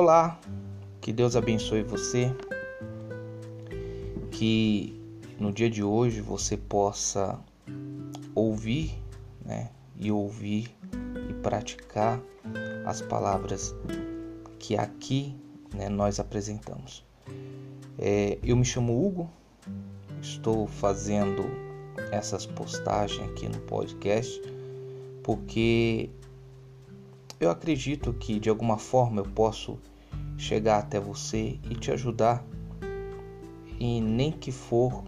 Olá, que Deus abençoe você, que no dia de hoje você possa ouvir, né, e ouvir e praticar as palavras que aqui né, nós apresentamos. É, eu me chamo Hugo, estou fazendo essas postagens aqui no podcast porque eu acredito que de alguma forma eu posso chegar até você e te ajudar, e nem que for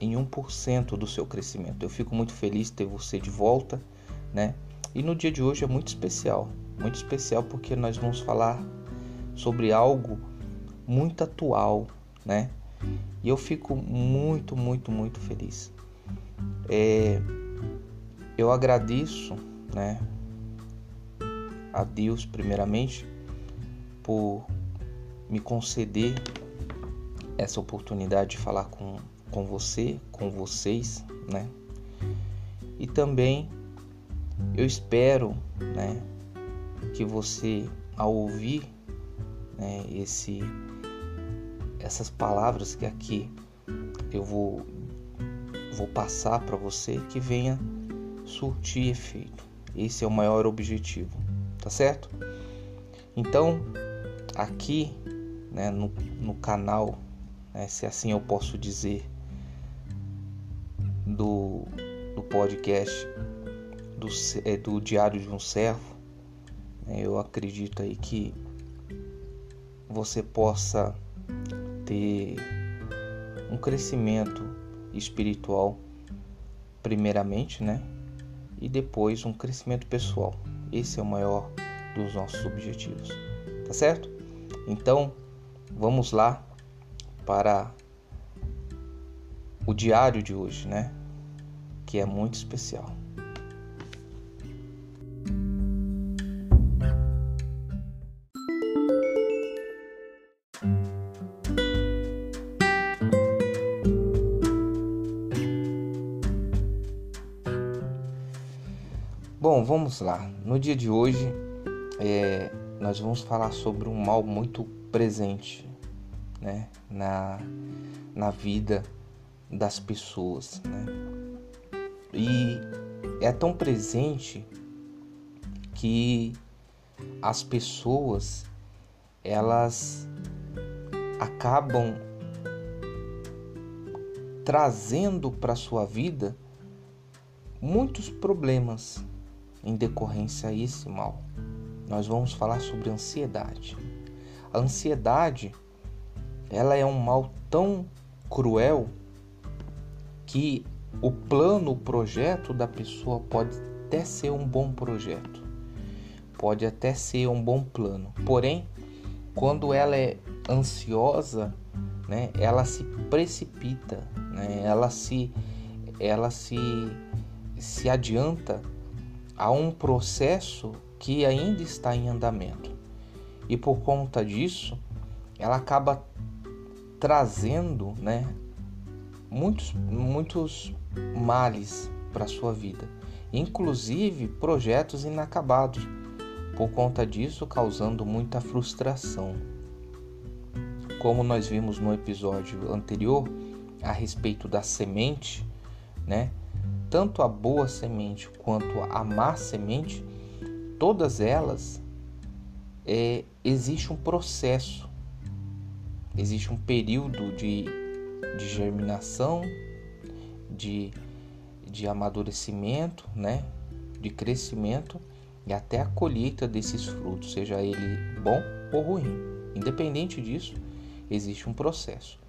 em 1% do seu crescimento. Eu fico muito feliz ter você de volta, né? E no dia de hoje é muito especial, muito especial porque nós vamos falar sobre algo muito atual, né? E eu fico muito, muito, muito feliz. É, eu agradeço, né, a Deus primeiramente por me conceder essa oportunidade de falar com, com você, com vocês, né? E também eu espero, né, que você ao ouvir né, esse essas palavras que aqui eu vou vou passar para você que venha surtir efeito. Esse é o maior objetivo tá certo? Então, aqui né, no, no canal, né, se assim eu posso dizer, do, do podcast do, é, do Diário de um Servo, né, eu acredito aí que você possa ter um crescimento espiritual primeiramente, né? E depois um crescimento pessoal. Esse é o maior dos nossos objetivos, tá certo? Então, vamos lá para o diário de hoje, né? Que é muito especial. Bom, vamos lá. No dia de hoje, é, nós vamos falar sobre um mal muito presente né, na, na vida das pessoas. Né? E é tão presente que as pessoas elas acabam trazendo para sua vida muitos problemas em decorrência a esse mal. Nós vamos falar sobre ansiedade. A ansiedade, ela é um mal tão cruel que o plano, o projeto da pessoa pode até ser um bom projeto, pode até ser um bom plano. Porém, quando ela é ansiosa, né, ela se precipita, né, ela se, ela se, se adianta a um processo que ainda está em andamento. E por conta disso, ela acaba trazendo, né, muitos muitos males para sua vida, inclusive projetos inacabados. Por conta disso, causando muita frustração. Como nós vimos no episódio anterior a respeito da semente, né? Tanto a boa semente quanto a má semente, todas elas é, existe um processo, existe um período de, de germinação, de, de amadurecimento, né? de crescimento e até a colheita desses frutos, seja ele bom ou ruim. Independente disso, existe um processo.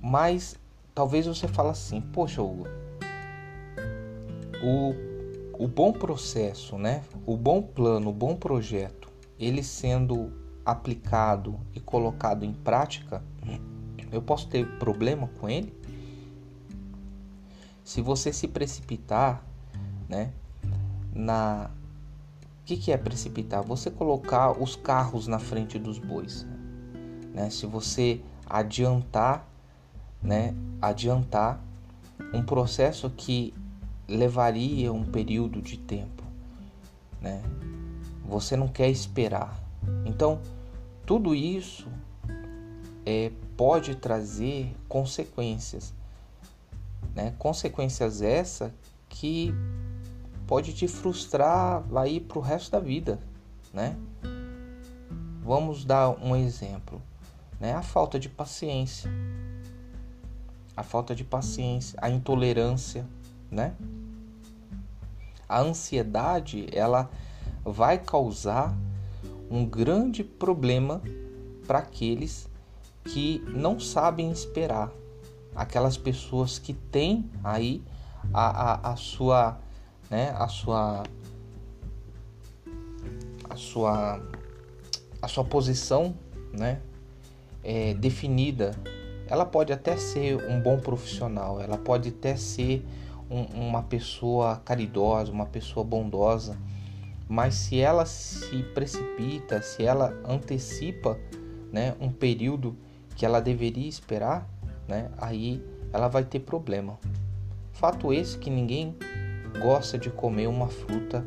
Mas talvez você fale assim, poxa Hugo, o, o bom processo, né? o bom plano, o bom projeto, ele sendo aplicado e colocado em prática, eu posso ter problema com ele? Se você se precipitar, né, na o que, que é precipitar? Você colocar os carros na frente dos bois, né? Se você adiantar, né, adiantar um processo que levaria um período de tempo, né? Você não quer esperar, Então, tudo isso é, pode trazer consequências, né? Consequências essa que pode te frustrar aí para o resto da vida, né? Vamos dar um exemplo, né? A falta de paciência, a falta de paciência, a intolerância, né? A ansiedade, ela vai causar um grande problema para aqueles que não sabem esperar, aquelas pessoas que têm aí a, a, a sua, né, a sua, a sua, a sua posição, né, é, definida. Ela pode até ser um bom profissional, ela pode até ser um, uma pessoa caridosa, uma pessoa bondosa, mas se ela se precipita, se ela antecipa, né, um período que ela deveria esperar, né, aí ela vai ter problema. Fato esse que ninguém gosta de comer uma fruta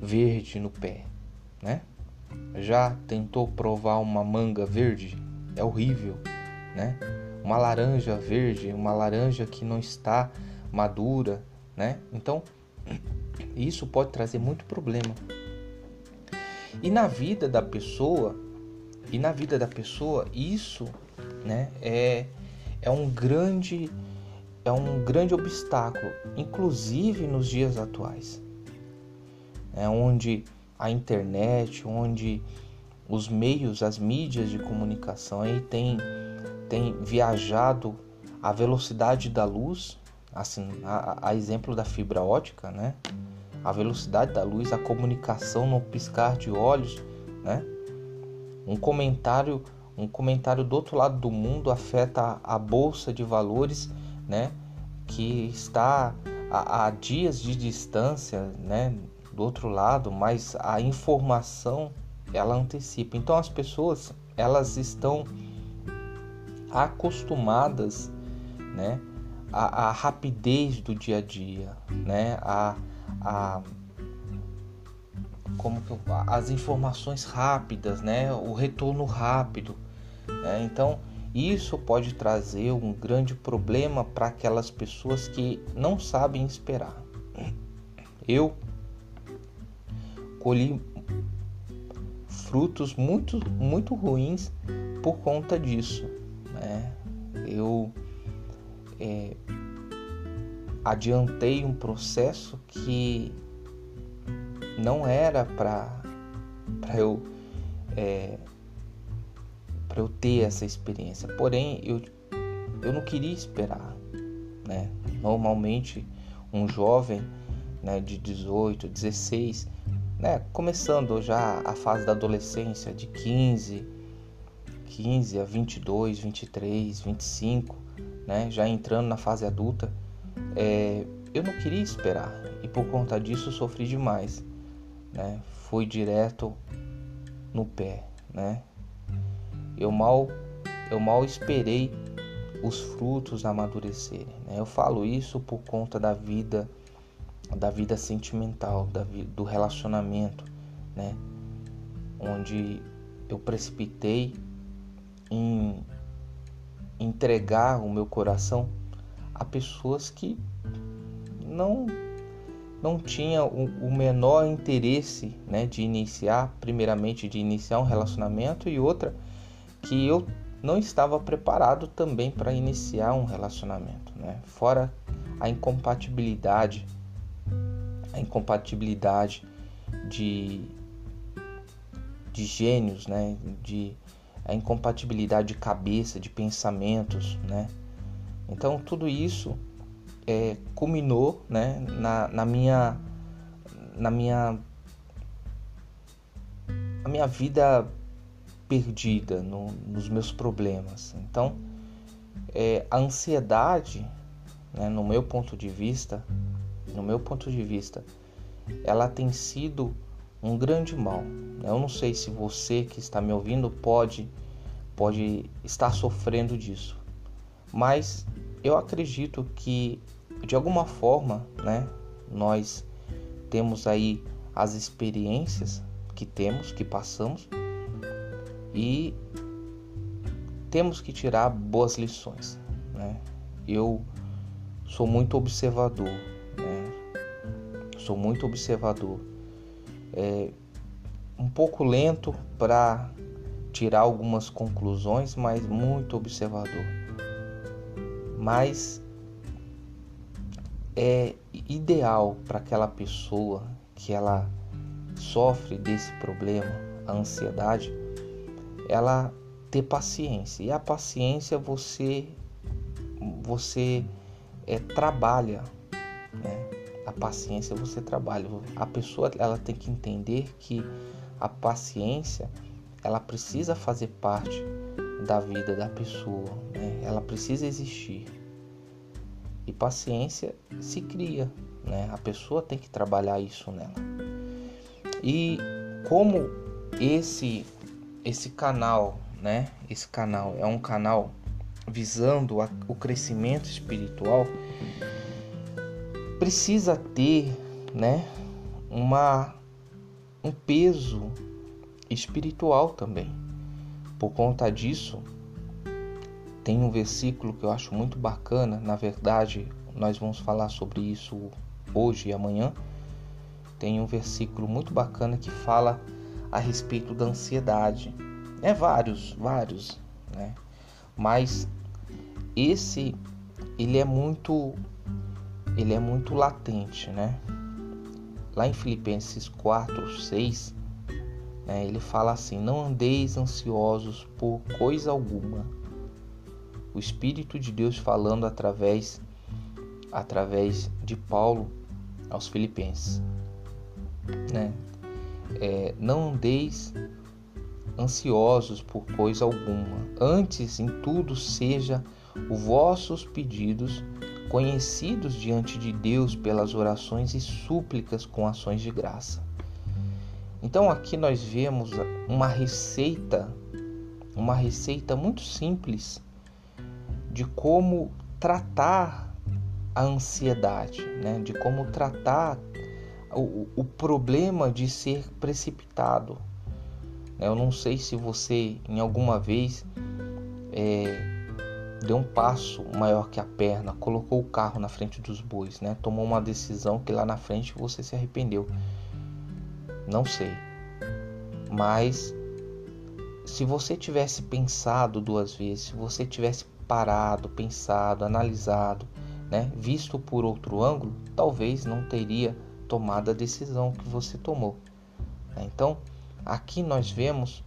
verde no pé, né? Já tentou provar uma manga verde? É horrível, né? Uma laranja verde, uma laranja que não está madura, né? Então, isso pode trazer muito problema. E na vida da pessoa, e na vida da pessoa, isso né? É, é um grande é um grande obstáculo, inclusive nos dias atuais, é onde a internet, onde os meios, as mídias de comunicação aí tem, tem viajado a velocidade da luz, assim, a, a exemplo da fibra ótica, né? A velocidade da luz, a comunicação no piscar de olhos, né? Um comentário um comentário do outro lado do mundo afeta a bolsa de valores, né, que está a, a dias de distância, né, do outro lado, mas a informação ela antecipa. Então as pessoas elas estão acostumadas, né, à, à rapidez do dia a dia, né, a, a como que as informações rápidas, né, o retorno rápido. Né? Então, isso pode trazer um grande problema para aquelas pessoas que não sabem esperar. Eu colhi frutos muito, muito ruins por conta disso. Né? Eu adiantei um processo que não era para eu é, para eu ter essa experiência. Porém, eu, eu não queria esperar, né? Normalmente, um jovem né, de 18, 16, né, começando já a fase da adolescência, de 15, 15 a 22, 23, 25, né, já entrando na fase adulta, é, eu não queria esperar e por conta disso sofri demais, né? Fui direto no pé, né? eu mal eu mal esperei os frutos amadurecerem. Né? Eu falo isso por conta da vida da vida sentimental, da, do relacionamento, né? onde eu precipitei em entregar o meu coração a pessoas que não não tinha o, menor interesse né, de iniciar, primeiramente de iniciar um relacionamento e outra que eu não estava preparado também para iniciar um relacionamento, né? Fora a incompatibilidade, a incompatibilidade de de gênios, né? De a incompatibilidade de cabeça, de pensamentos, né? Então tudo isso é, culminou, né? Na, na minha na minha a minha vida perdida no, nos meus problemas. Então, é, a ansiedade, né, no meu ponto de vista, no meu ponto de vista, ela tem sido um grande mal. Eu não sei se você que está me ouvindo pode pode estar sofrendo disso, mas eu acredito que de alguma forma, né, nós temos aí as experiências que temos, que passamos, e temos que tirar boas lições. Né? Eu sou muito observador, né? sou muito observador, é, um pouco lento para tirar algumas conclusões, mas muito observador. Mas é ideal para aquela pessoa que ela sofre desse problema, a ansiedade, ela ter paciência. E a paciência você você é, trabalha, né? A paciência você trabalha. A pessoa ela tem que entender que a paciência ela precisa fazer parte da vida da pessoa, né? Ela precisa existir. E paciência se cria, né? A pessoa tem que trabalhar isso nela. E como esse esse canal, né? Esse canal é um canal visando a, o crescimento espiritual, precisa ter, né, uma um peso espiritual também. Por conta disso, tem um versículo que eu acho muito bacana, na verdade, nós vamos falar sobre isso hoje e amanhã. Tem um versículo muito bacana que fala a respeito da ansiedade. É vários, vários, né? Mas esse ele é muito ele é muito latente, né? Lá em Filipenses 4, 6, né, ele fala assim: Não andeis ansiosos por coisa alguma. O Espírito de Deus falando através através de Paulo aos Filipenses, né? É, não andeis ansiosos por coisa alguma. Antes, em tudo, seja os vossos pedidos conhecidos diante de Deus pelas orações e súplicas com ações de graça. Então aqui nós vemos uma receita, uma receita muito simples de como tratar a ansiedade, né? de como tratar o, o problema de ser precipitado. Eu não sei se você em alguma vez é, deu um passo maior que a perna, colocou o carro na frente dos bois, né? Tomou uma decisão que lá na frente você se arrependeu. Não sei. Mas se você tivesse pensado duas vezes, se você tivesse parado, pensado, analisado, né, visto por outro ângulo, talvez não teria tomado a decisão que você tomou. Então, aqui nós vemos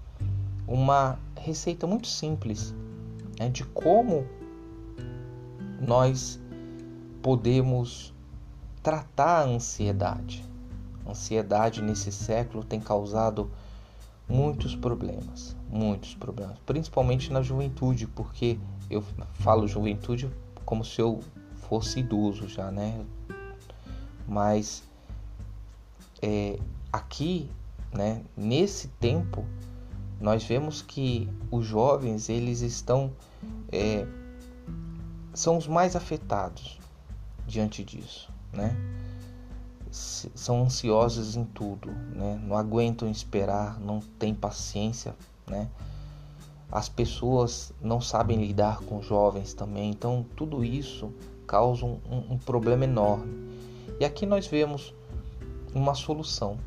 uma receita muito simples né, de como nós podemos tratar a ansiedade. A ansiedade nesse século tem causado muitos problemas, muitos problemas, principalmente na juventude, porque eu falo juventude como se eu fosse idoso já, né? Mas é, aqui, né, nesse tempo, nós vemos que os jovens eles estão é, são os mais afetados diante disso, né? São ansiosos em tudo, né? Não aguentam esperar, não têm paciência, né? As pessoas não sabem lidar com jovens também, então tudo isso causa um, um problema enorme. E aqui nós vemos uma solução.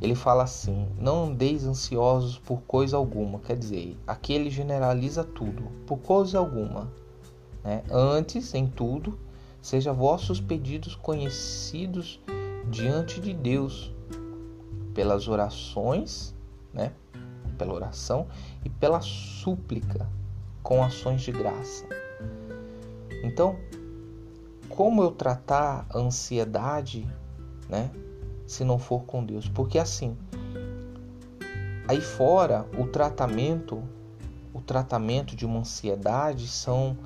Ele fala assim: Não andeis ansiosos por coisa alguma. Quer dizer, aqui ele generaliza tudo, por coisa alguma. Né? Antes, em tudo, seja vossos pedidos conhecidos diante de Deus pelas orações, né? Pela oração e pela súplica com ações de graça. Então, como eu tratar a ansiedade, né? Se não for com Deus, porque assim, aí fora o tratamento, o tratamento de uma ansiedade são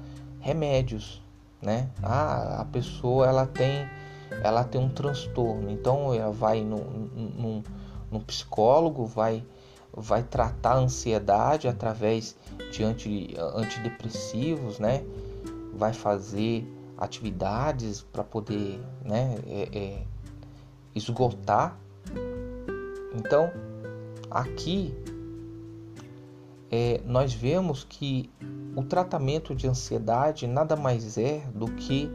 remédios, né? Ah, a pessoa ela tem ela tem um transtorno, então ela vai no, no, no psicólogo, vai vai tratar a ansiedade através de anti, antidepressivos, né? Vai fazer atividades para poder, né? É, é, esgotar. Então, aqui é, nós vemos que o tratamento de ansiedade nada mais é do que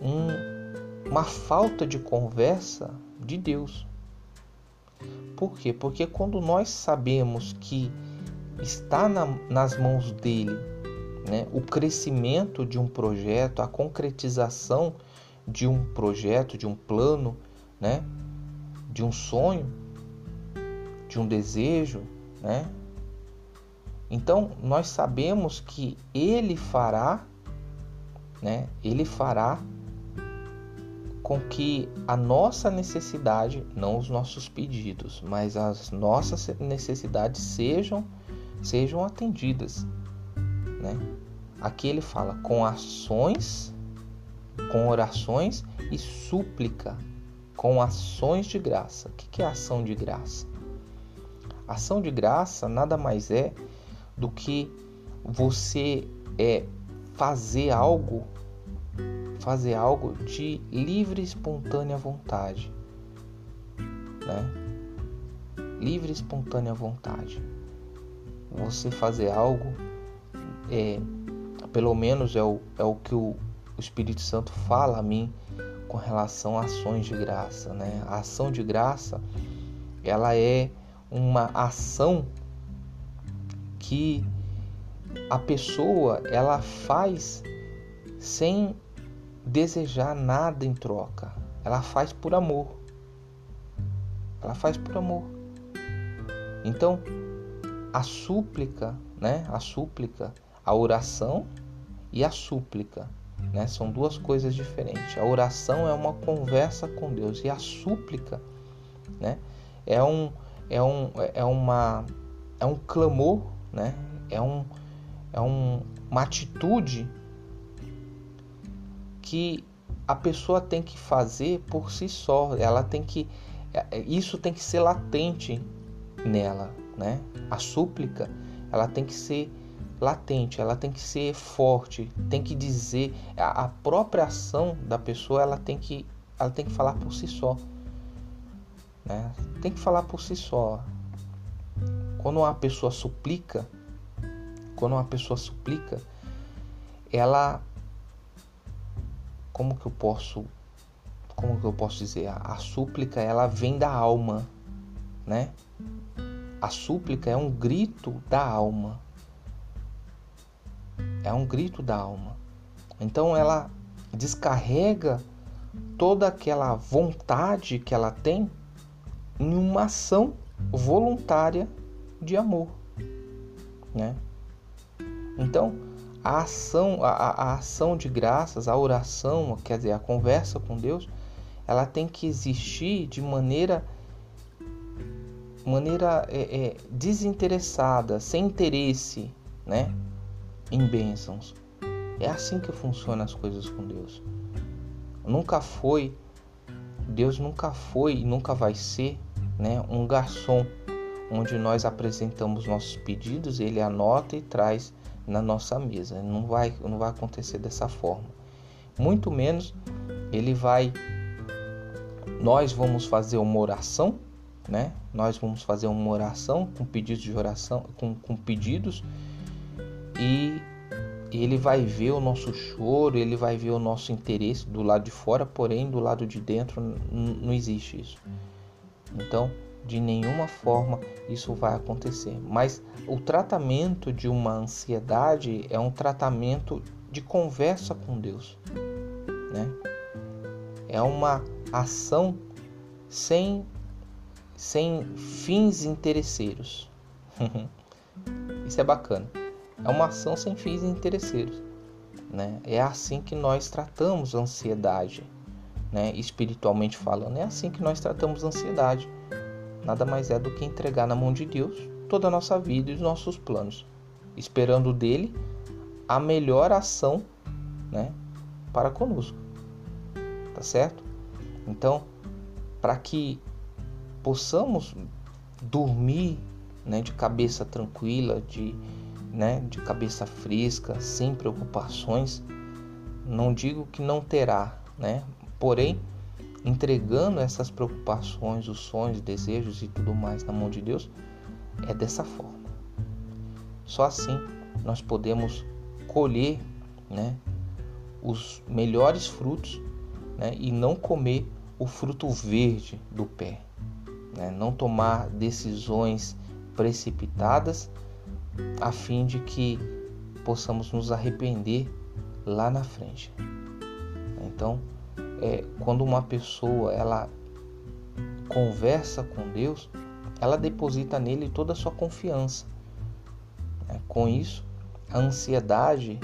um, uma falta de conversa de Deus. Por quê? Porque quando nós sabemos que está na, nas mãos dele né, o crescimento de um projeto, a concretização de um projeto, de um plano, né, de um sonho, de um desejo, né? Então nós sabemos que ele fará, né? Ele fará com que a nossa necessidade, não os nossos pedidos, mas as nossas necessidades sejam sejam atendidas, né? Aqui ele fala com ações, com orações e súplica, com ações de graça. O que é ação de graça? Ação de graça nada mais é do que você é fazer algo fazer algo de livre e espontânea vontade, né? Livre e espontânea vontade. Você fazer algo, é, pelo menos é o, é o que o, Espírito Santo fala a mim com relação a ações de graça, né? A ação de graça, ela é uma ação que a pessoa ela faz sem desejar nada em troca. Ela faz por amor. Ela faz por amor. Então, a súplica, né? A súplica, a oração e a súplica, né? São duas coisas diferentes. A oração é uma conversa com Deus e a súplica, né? É um é um é uma é um clamor, né? É um é um, uma atitude que a pessoa tem que fazer por si só. Ela tem que é, isso tem que ser latente nela, né? A súplica, ela tem que ser latente, ela tem que ser forte, tem que dizer a própria ação da pessoa, ela tem que ela tem que falar por si só, né? Tem que falar por si só. Quando uma pessoa suplica, quando uma pessoa suplica, ela como que eu posso como que eu posso dizer? A, a súplica ela vem da alma, né? A súplica é um grito da alma. É um grito da alma. Então ela descarrega toda aquela vontade que ela tem em uma ação voluntária de amor, né? Então, a ação, a, a, ação de graças, a oração, quer dizer, a conversa com Deus, ela tem que existir de maneira maneira é, é, desinteressada, sem interesse, né, em bênçãos. É assim que funcionam as coisas com Deus. Nunca foi, Deus nunca foi e nunca vai ser, né, um garçom onde nós apresentamos nossos pedidos, ele anota e traz na nossa mesa. Não vai, não vai acontecer dessa forma. Muito menos ele vai. Nós vamos fazer uma oração, né? Nós vamos fazer uma oração com pedidos de oração, com, com pedidos e ele vai ver o nosso choro, ele vai ver o nosso interesse do lado de fora, porém do lado de dentro não existe isso. Então, de nenhuma forma isso vai acontecer. Mas o tratamento de uma ansiedade é um tratamento de conversa com Deus, né? É uma ação sem sem fins interesseiros. isso é bacana. É uma ação sem fins interesseiros, né? É assim que nós tratamos a ansiedade, né? Espiritualmente falando, é assim que nós tratamos a ansiedade nada mais é do que entregar na mão de Deus toda a nossa vida e os nossos planos, esperando dele a melhor ação, né, para conosco. Tá certo? Então, para que possamos dormir, né, de cabeça tranquila, de, né, de cabeça fresca, sem preocupações, não digo que não terá, né? Porém, entregando essas preocupações, os sonhos, desejos e tudo mais na mão de Deus, é dessa forma. Só assim nós podemos colher né, os melhores frutos né, e não comer o fruto verde do pé. Né, não tomar decisões precipitadas a fim de que possamos nos arrepender lá na frente. Então, é, quando uma pessoa ela conversa com Deus, ela deposita nele toda a sua confiança. É, com isso, a ansiedade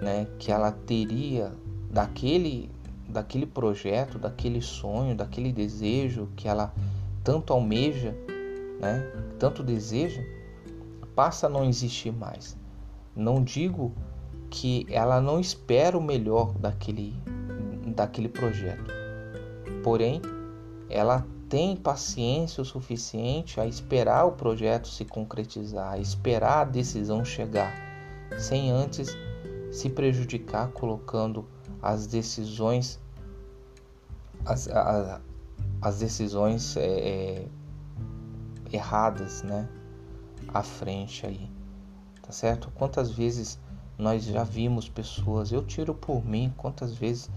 né, que ela teria daquele, daquele projeto, daquele sonho, daquele desejo que ela tanto almeja, né, tanto deseja, passa a não existir mais. Não digo que ela não espera o melhor daquele, daquele projeto, porém, ela tem paciência o suficiente a esperar o projeto se concretizar, a esperar a decisão chegar, sem antes se prejudicar colocando as decisões as, a, as decisões é, é, erradas, né, à frente aí, tá certo? Quantas vezes nós já vimos pessoas, eu tiro por mim, quantas vezes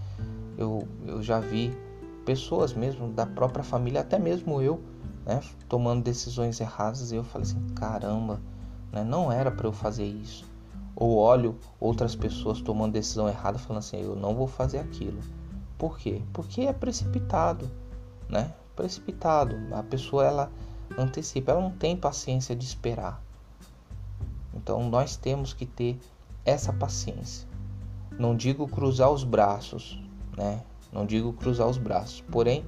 eu, eu já vi pessoas mesmo da própria família, até mesmo eu, né, tomando decisões erradas, e eu falei assim, caramba, né, não era para eu fazer isso. Ou olho outras pessoas tomando decisão errada, falando assim, eu não vou fazer aquilo. Por quê? Porque é precipitado, né? Precipitado. A pessoa ela antecipa, ela não tem paciência de esperar. Então nós temos que ter essa paciência. Não digo cruzar os braços, né? Não digo cruzar os braços, porém,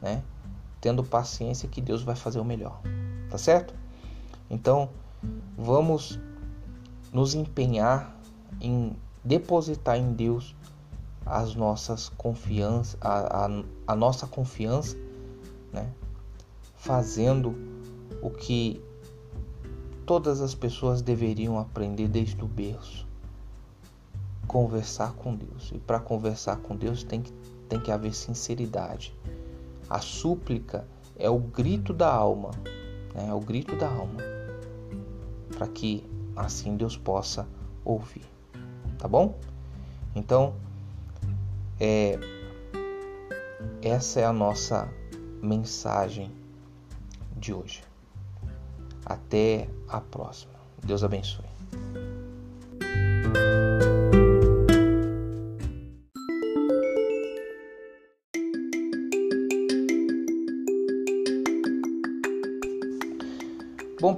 né, tendo paciência que Deus vai fazer o melhor. Tá certo? Então, vamos nos empenhar em depositar em Deus as nossas confianças, a, a, a nossa confiança, né? Fazendo o que todas as pessoas deveriam aprender desde o berço conversar com Deus. E para conversar com Deus tem que, tem que haver sinceridade. A súplica é o grito da alma, né? é o grito da alma, para que assim Deus possa ouvir, tá bom? Então, é, essa é a nossa mensagem de hoje. Até a próxima. Deus abençoe.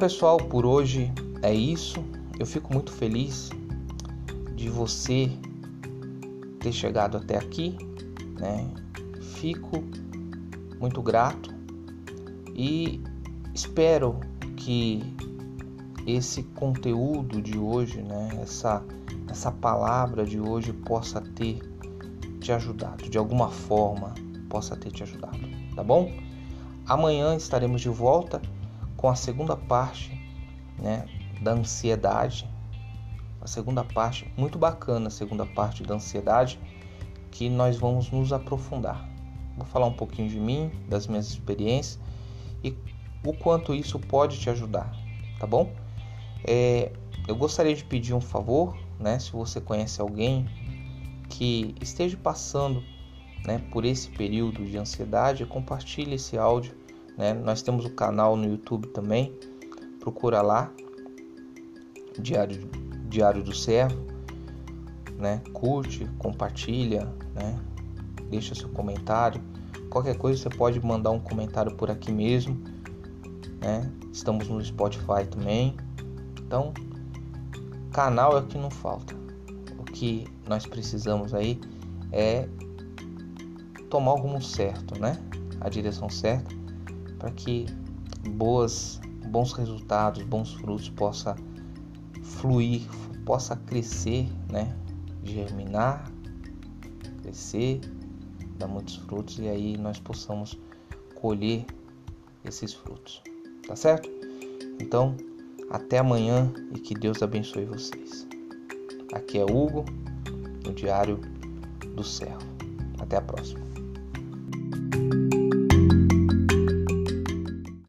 Pessoal, por hoje é isso. Eu fico muito feliz de você ter chegado até aqui, né? Fico muito grato e espero que esse conteúdo de hoje, né, essa essa palavra de hoje possa ter te ajudado, de alguma forma possa ter te ajudado, tá bom? Amanhã estaremos de volta com a segunda parte né, da ansiedade. A segunda parte, muito bacana a segunda parte da ansiedade, que nós vamos nos aprofundar. Vou falar um pouquinho de mim, das minhas experiências e o quanto isso pode te ajudar, tá bom? É, eu gostaria de pedir um favor, né? Se você conhece alguém que esteja passando né, por esse período de ansiedade, compartilhe esse áudio né? Nós temos o canal no YouTube também, procura lá, Diário, Diário do Servo, né? curte, compartilha, né? deixa seu comentário. Qualquer coisa você pode mandar um comentário por aqui mesmo. Né? Estamos no Spotify também. Então, canal é o que não falta. O que nós precisamos aí é tomar o rumo certo, né? A direção certa para que boas, bons resultados, bons frutos possa fluir, possa crescer, né? Germinar, crescer, dar muitos frutos e aí nós possamos colher esses frutos. Tá certo? Então, até amanhã e que Deus abençoe vocês. Aqui é Hugo, no Diário do Céu. Até a próxima.